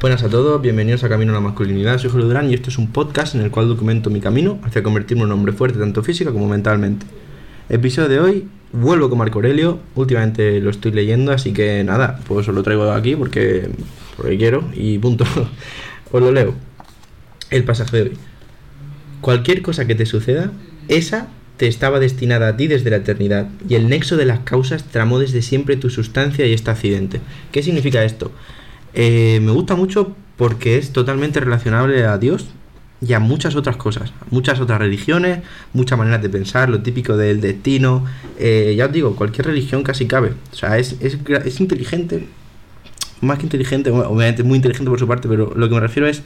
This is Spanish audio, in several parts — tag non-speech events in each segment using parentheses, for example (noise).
Buenas a todos, bienvenidos a Camino a la Masculinidad. Soy Julio Durán y este es un podcast en el cual documento mi camino hacia convertirme en un hombre fuerte tanto física como mentalmente. Episodio de hoy, vuelvo con Marco Aurelio. Últimamente lo estoy leyendo, así que nada, pues os lo traigo aquí porque, porque quiero y punto. (laughs) os lo leo. El pasaje de hoy. Cualquier cosa que te suceda, esa te estaba destinada a ti desde la eternidad, y el nexo de las causas tramó desde siempre tu sustancia y este accidente. ¿Qué significa esto? Eh, me gusta mucho porque es totalmente relacionable a Dios y a muchas otras cosas, muchas otras religiones, muchas maneras de pensar, lo típico del destino. Eh, ya os digo, cualquier religión casi cabe. O sea, es, es, es inteligente, más que inteligente, obviamente muy inteligente por su parte, pero lo que me refiero es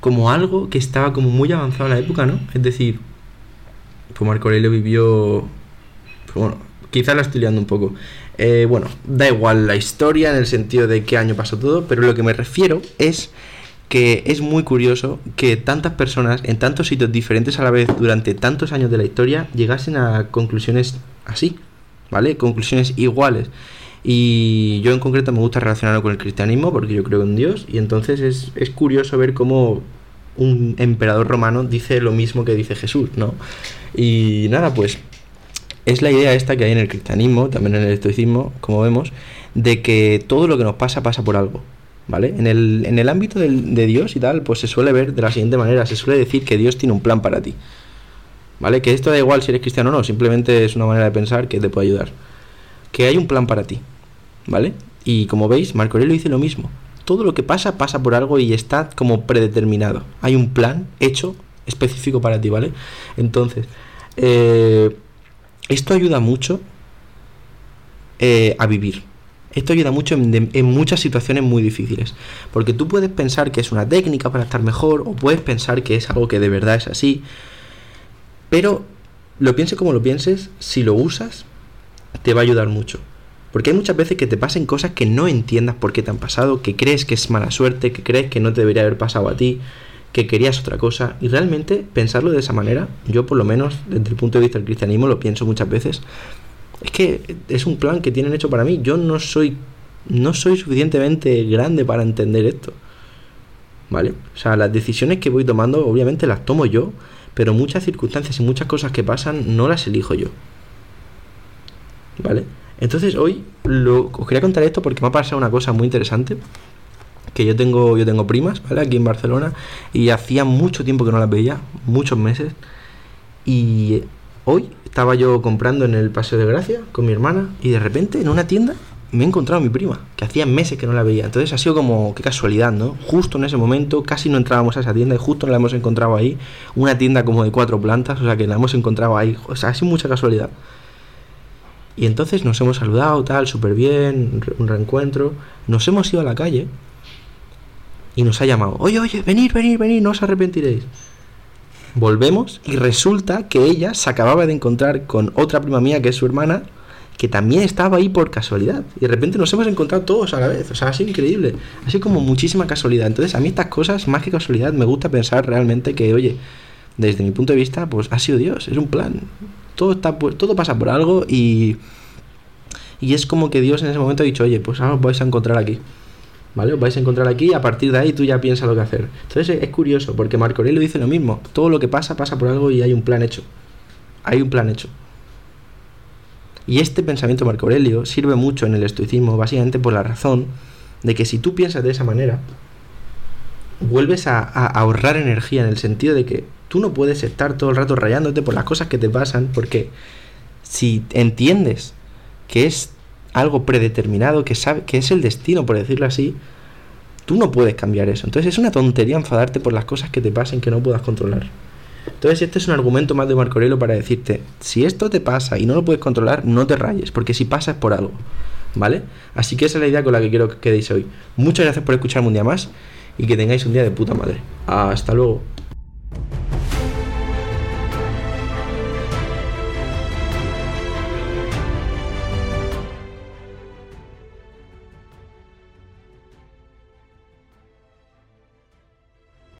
como algo que estaba como muy avanzado en la época, ¿no? Es decir, pues Marco Aurelio vivió. Pues bueno, quizás la estoy liando un poco. Eh, bueno, da igual la historia en el sentido de qué año pasó todo, pero lo que me refiero es que es muy curioso que tantas personas en tantos sitios diferentes a la vez durante tantos años de la historia llegasen a conclusiones así, ¿vale? Conclusiones iguales. Y yo en concreto me gusta relacionarlo con el cristianismo porque yo creo en Dios y entonces es, es curioso ver cómo un emperador romano dice lo mismo que dice Jesús, ¿no? Y nada, pues es la idea esta que hay en el cristianismo, también en el estoicismo, como vemos, de que todo lo que nos pasa pasa por algo. ¿Vale? En el, en el ámbito del, de Dios y tal, pues se suele ver de la siguiente manera, se suele decir que Dios tiene un plan para ti. ¿Vale? Que esto da igual si eres cristiano o no, simplemente es una manera de pensar que te puede ayudar. Que hay un plan para ti. ¿Vale? Y como veis, Marco Aurelio dice lo mismo. Todo lo que pasa pasa por algo y está como predeterminado. Hay un plan hecho específico para ti, ¿vale? Entonces, eh, esto ayuda mucho eh, a vivir. Esto ayuda mucho en, muchas situaciones muy difíciles. Porque tú puedes pensar que es una técnica para estar mejor o puedes pensar que es algo que de verdad es así. Pero lo pienses como lo pienses, si lo usas, te va a ayudar mucho. Porque hay muchas veces que te pasen cosas que no entiendas por qué te han pasado, que crees que es mala suerte, que crees que no te debería haber pasado a ti, que querías otra cosa. Y realmente pensarlo de esa manera, yo por lo menos desde el punto de vista del cristianismo lo pienso muchas veces, es que es un plan que tienen hecho para mí. Yo no soy, no soy suficientemente grande para entender esto. ¿Vale? O sea, las decisiones que voy tomando obviamente las tomo yo, pero muchas circunstancias y muchas cosas que pasan no las elijo yo. ¿Vale? Entonces hoy lo, os quería contar esto porque me ha pasado una cosa muy interesante. Que yo tengo, yo tengo primas, ¿vale? Aquí en Barcelona. Y hacía mucho tiempo que no las veía, muchos meses. Y hoy estaba yo comprando en el Paseo de Gracia con mi hermana. Y de repente en una tienda me he encontrado a mi prima, que hacía meses que no la veía. Entonces ha sido como, qué casualidad, ¿no? Justo en ese momento, casi no entrábamos a esa tienda y justo la hemos encontrado ahí. Una tienda como de cuatro plantas, o sea que la hemos encontrado ahí. O sea, ha sido mucha casualidad. Y entonces nos hemos saludado, tal, súper bien, un reencuentro. Nos hemos ido a la calle y nos ha llamado, oye, oye, venid, venid, venid, no os arrepentiréis. Volvemos y resulta que ella se acababa de encontrar con otra prima mía, que es su hermana, que también estaba ahí por casualidad. Y de repente nos hemos encontrado todos a la vez. O sea, ha sido increíble. Así como muchísima casualidad. Entonces, a mí estas cosas, más que casualidad, me gusta pensar realmente que, oye, desde mi punto de vista, pues ha sido Dios, es un plan todo, está, todo pasa por algo y, y es como que Dios en ese momento ha dicho, oye, pues ahora os vais a encontrar aquí. ¿Vale? Os vais a encontrar aquí y a partir de ahí tú ya piensas lo que hacer. Entonces es curioso, porque Marco Aurelio dice lo mismo. Todo lo que pasa, pasa por algo y hay un plan hecho. Hay un plan hecho. Y este pensamiento Marco Aurelio sirve mucho en el estoicismo, básicamente por la razón de que si tú piensas de esa manera, vuelves a, a ahorrar energía en el sentido de que tú no puedes estar todo el rato rayándote por las cosas que te pasan, porque si entiendes que es algo predeterminado, que, sabe, que es el destino, por decirlo así, tú no puedes cambiar eso. Entonces es una tontería enfadarte por las cosas que te pasen que no puedas controlar. Entonces este es un argumento más de Marco Aurelio para decirte, si esto te pasa y no lo puedes controlar, no te rayes, porque si pasa es por algo. ¿Vale? Así que esa es la idea con la que quiero que quedéis hoy. Muchas gracias por escucharme un día más y que tengáis un día de puta madre. Hasta luego.